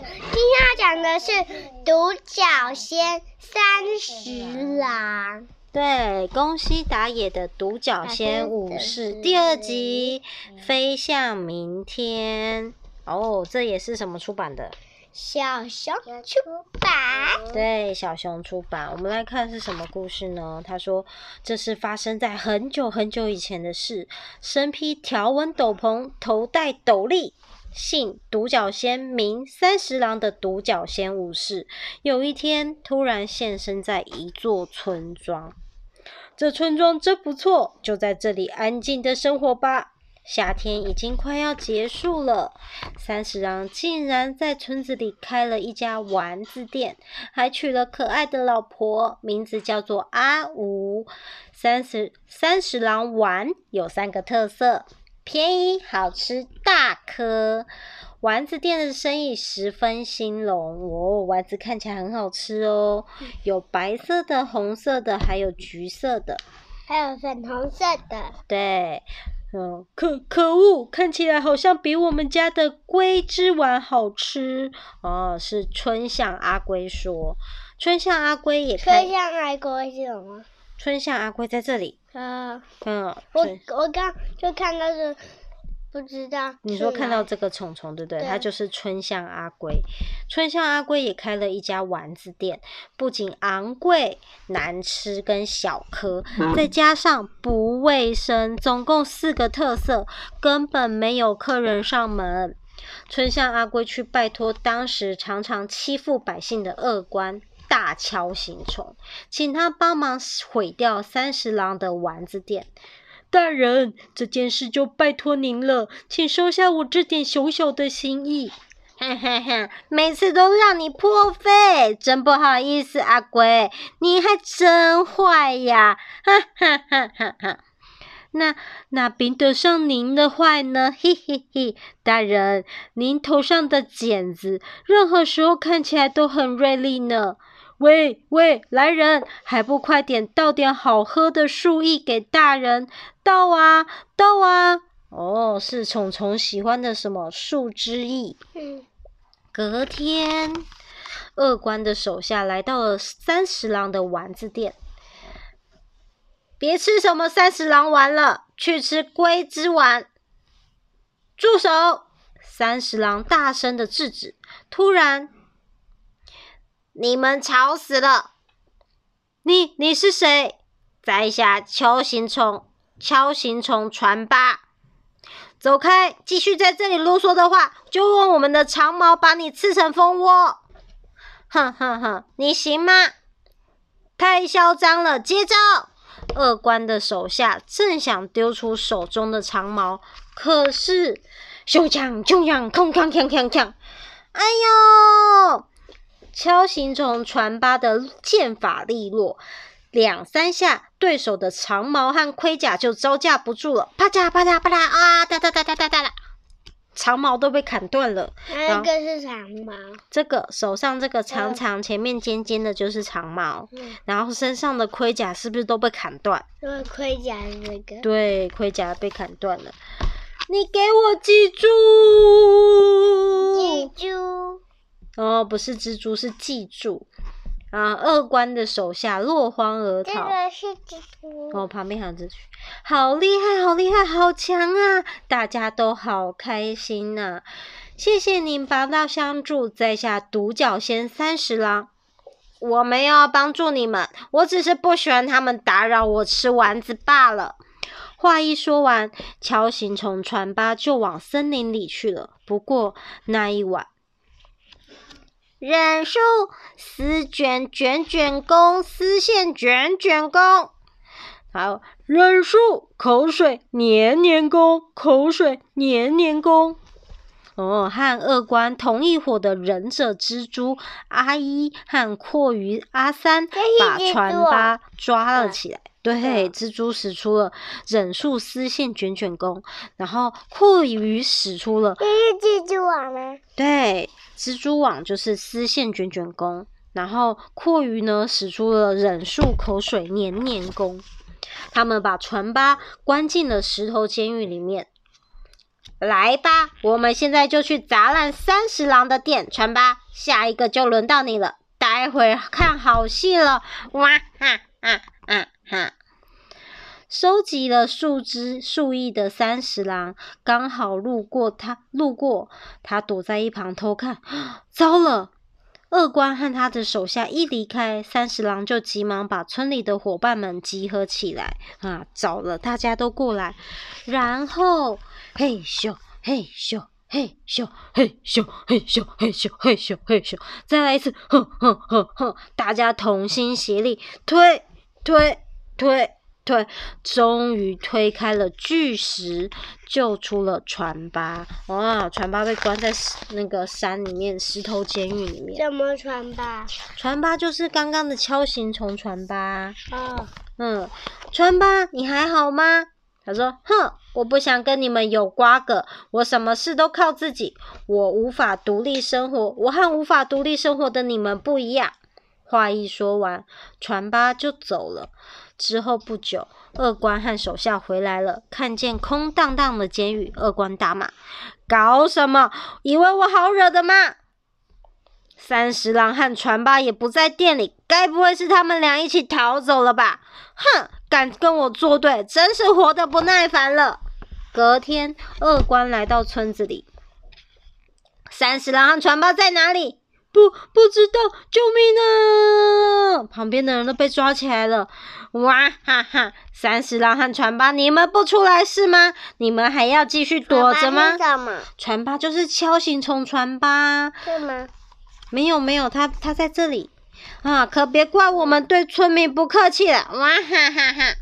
今天要讲的是独角仙三十郎。对，宫西达也的《独角仙武士》第二集《飞向明天》。哦，这也是什么出版的？小熊出版。对，小熊出版。我们来看是什么故事呢？他说，这是发生在很久很久以前的事。身披条纹斗篷，头戴斗笠。姓独角仙名三十郎的独角仙武士，有一天突然现身在一座村庄。这村庄真不错，就在这里安静的生活吧。夏天已经快要结束了，三十郎竟然在村子里开了一家丸子店，还娶了可爱的老婆，名字叫做阿五。三十三十郎丸有三个特色。便宜、好吃、大颗，丸子店的生意十分兴隆哦。丸子看起来很好吃哦，有白色的、红色的，还有橘色的，还有粉红色的。对，嗯，可可恶，看起来好像比我们家的龟之丸好吃哦。是春向阿龟说，春向阿龟也看。春向阿龟是什么？春向阿龟在这里。啊，嗯，我我刚就看到是，不知道。你说看到这个虫虫对不对？对，它就是春香阿龟。春香阿龟也开了一家丸子店，不仅昂贵、难吃跟小颗，再加上不卫生，总共四个特色，根本没有客人上门。春香阿龟去拜托当时常常欺负百姓的恶官。大锹形虫，请他帮忙毁掉三十郎的丸子店。大人，这件事就拜托您了，请收下我这点小小的心意。哈哈哈，每次都让你破费，真不好意思，阿龟，你还真坏呀！哈哈哈哈哈。那哪比得上您的坏呢？嘿嘿嘿，大人，您头上的茧子，任何时候看起来都很锐利呢。喂喂，来人，还不快点倒点好喝的树液给大人倒啊倒啊！哦，是虫虫喜欢的什么树枝液？隔天，恶官的手下来到了三十郎的丸子店。别吃什么三十郎丸了，去吃龟之丸。住手！三十郎大声的制止。突然。你们吵死了！你你是谁？在下锹形虫，锹形虫传八。走开！继续在这里啰嗦的话，就用我们的长矛把你刺成蜂窝！哼哼哼，你行吗？太嚣张了！接招！恶官的手下正想丢出手中的长矛，可是，咻锵咻锵，空锵锵锵锵！哎呦！锹形虫传八的剑法利落，两三下，对手的长矛和盔甲就招架不住了，啪嗒啪嗒啪嗒啊！哒哒哒哒哒哒哒，长矛都被砍断了。那个是长矛，这个手上这个长长、前面尖尖的，就是长矛。嗯、然后身上的盔甲是不是都被砍断？因为盔甲那个。对，盔甲被砍断了。你给我记住！哦，不是蜘蛛，是记住啊！恶官的手下落荒而逃。这个是蜘蛛。哦，旁边还有蜘蛛，好厉害，好厉害，好强啊！大家都好开心呐、啊！谢谢您拔刀相助，在下独角仙三十郎。我没有要帮助你们，我只是不喜欢他们打扰我吃丸子罢了。话一说完，锹形虫传八就往森林里去了。不过那一晚。忍术丝卷卷卷弓，丝线卷卷弓。好，忍术口水黏黏弓，口水黏黏弓。哦，和二官同一伙的忍者蜘蛛阿一和蛞蝓阿三把船八抓了起来。对，蜘蛛使出了忍术丝线卷卷弓，然后蛞蝓使出了。这是蜘蛛网吗？对。蜘蛛网就是丝线卷卷弓，然后蛞蝓呢使出了忍术口水黏黏弓，他们把船八关进了石头监狱里面。来吧，我们现在就去砸烂三十郎的店，船吧。下一个就轮到你了，待会看好戏了。哇哈哈哈哈！收集了数只数亿的三十郎刚好路过他，路过他躲在一旁偷看。糟了！恶官和他的手下一离开，三十郎就急忙把村里的伙伴们集合起来啊！糟了，大家都过来，然后嘿咻嘿咻嘿咻嘿咻嘿咻嘿咻嘿咻嘿咻，再来一次，哼哼哼哼！大家同心协力，推推推。推，终于推开了巨石，救出了船八。哇，船八被关在那个山里面，石头监狱里面。什么船八？船八就是刚刚的锹形虫船八。哦。嗯，船八，你还好吗？他说：“哼，我不想跟你们有瓜葛，我什么事都靠自己，我无法独立生活，我和无法独立生活的你们不一样。”话一说完，船八就走了。之后不久，恶官和手下回来了，看见空荡荡的监狱，恶官大骂：“搞什么？以为我好惹的吗？”三十郎和传八也不在店里，该不会是他们俩一起逃走了吧？哼，敢跟我作对，真是活得不耐烦了。隔天，恶官来到村子里，三十郎和传八在哪里？不，不知道，救命啊！旁边的人都被抓起来了。哇哈哈！三十郎和船八，你们不出来是吗？你们还要继续躲着吗？船八就是锹形虫船八。是吗？没有没有，他他在这里啊！可别怪我们对村民不客气了。哇哈哈哈！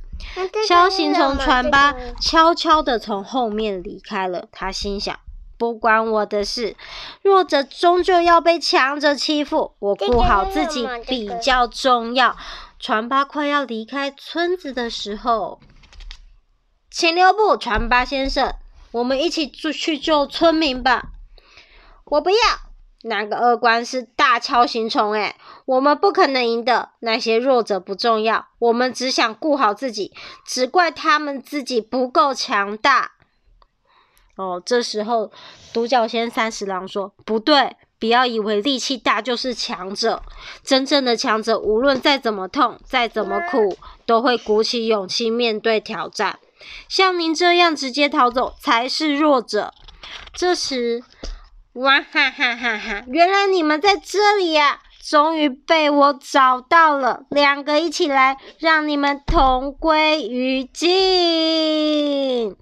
锹形虫船八悄悄的从后面离开了。他心想。不关我的事，弱者终究要被强者欺负，我顾好自己比较重要。传八快要离开村子的时候，请留步，传八先生，我们一起去救村民吧。我不要，那个恶官是大锹形虫，诶，我们不可能赢的。那些弱者不重要，我们只想顾好自己，只怪他们自己不够强大。哦，这时候独角仙三十郎说：“不对，不要以为力气大就是强者。真正的强者，无论再怎么痛，再怎么苦，都会鼓起勇气面对挑战。像您这样直接逃走，才是弱者。”这时，哇哈哈哈哈！原来你们在这里呀！终于被我找到了，两个一起来，让你们同归于尽。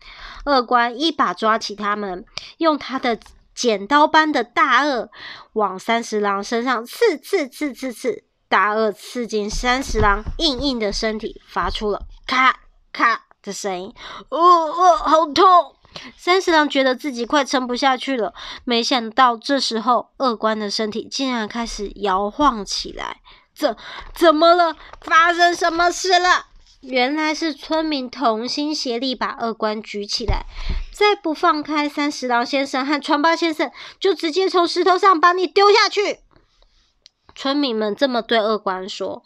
恶官一把抓起他们，用他的剪刀般的大顎往三十郎身上刺刺刺刺刺，大鳄刺进三十郎硬硬的身体，发出了咔咔的声音。哦哦，好痛！三十郎觉得自己快撑不下去了，没想到这时候恶官的身体竟然开始摇晃起来。怎怎么了？发生什么事了？原来是村民同心协力把恶官举起来，再不放开三十郎先生和传八先生，就直接从石头上把你丢下去。村民们这么对恶官说：“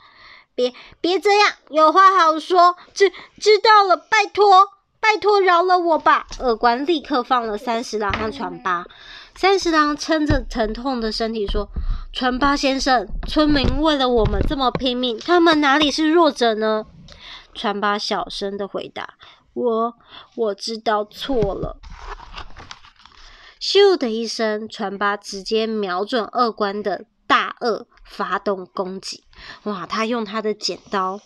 别别这样，有话好说。知知道了，拜托拜托饶了我吧。”恶官立刻放了三十郎和传八。三十郎撑着疼痛的身体说：“传八先生，村民为了我们这么拼命，他们哪里是弱者呢？”传八小声的回答：“我我知道错了。”咻的一声，传八直接瞄准二关的大鳄发动攻击。哇！他用他的剪刀，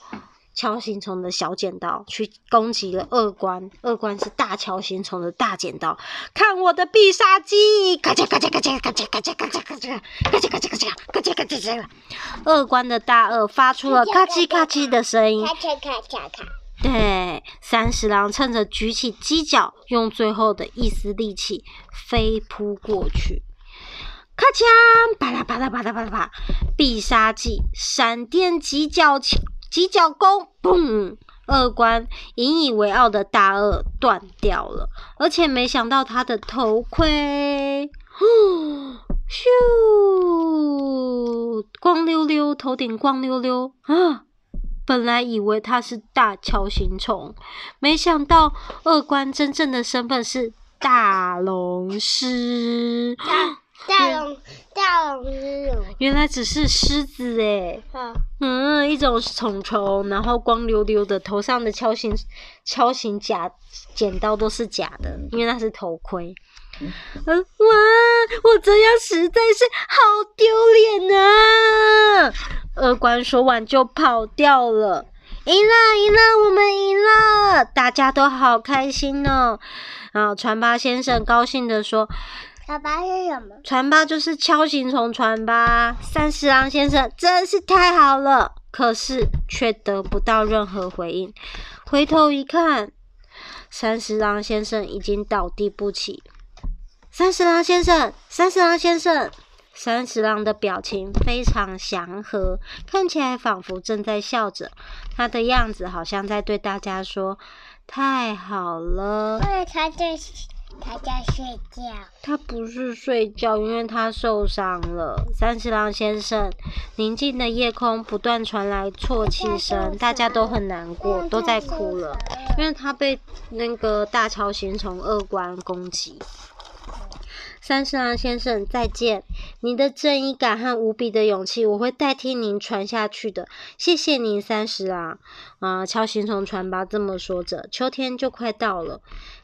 锹形虫的小剪刀去攻击了二官。二官是大锹形虫的大剪刀，看我的必杀技！咔嚓咔嚓咔嚓咔嚓咔嚓咔嚓咔嚓咔嚓咔嚓咔嚓咔嚓咔嚓！恶官的大顎发出了咔叽咔叽的声音。咔嚓咔嚓咔。对，三十郎趁着举起犄角，用最后的一丝力气飞扑过去。咔嚓！巴拉巴拉巴拉巴拉巴！必杀技闪电犄角犄角弓，嘣！恶官引以为傲的大顎断掉了，而且没想到他的头盔，咻！光溜溜，头顶光溜溜啊！本来以为他是大锹形虫，没想到恶官真正的身份是大龙狮。大龙大龙是什么？原来只是狮子诶。好。嗯，一种虫虫，然后光溜溜的，头上的锹形锹形假剪刀都是假的，因为那是头盔。嗯，哇，我这样实在是好丢脸啊！二官说完就跑掉了。赢了，赢了，我们赢了，大家都好开心哦。然后船八先生高兴地说。传吧是什么？传八就是锹形虫传吧。三十郎先生真是太好了，可是却得不到任何回应。回头一看，三十郎先生已经倒地不起。三十郎先生，三十郎先生，三十郎的表情非常祥和，看起来仿佛正在笑着。他的样子好像在对大家说：“太好了。”他在。他在睡觉。他不是睡觉，因为他受伤了。三十郎先生，宁静的夜空不断传来啜泣声，大家都很难过，都在哭了，因为他被那个大乔形虫恶官攻击。三十郎先生，再见！您的正义感和无比的勇气，我会代替您传下去的。谢谢您，三十郎。啊，乔形虫传吧这么说着。秋天就快到了。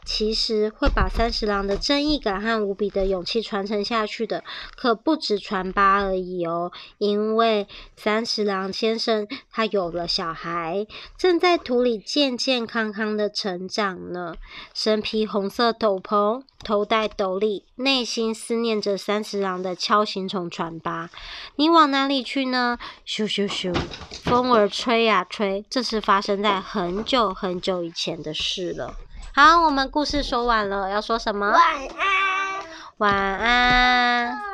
其实会把三十郎的正义感和无比的勇气传承下去的，可不止传八而已哦。因为三十郎先生他有了小孩，正在土里健健康康的成长呢。身披红色斗篷，头戴斗笠，内心思念着三十郎的锹形虫传八。你往哪里去呢？咻咻咻，风儿吹呀吹，这是发生在很久很久以前的事了。好我们故事说完了要说什么？晚安。晚安。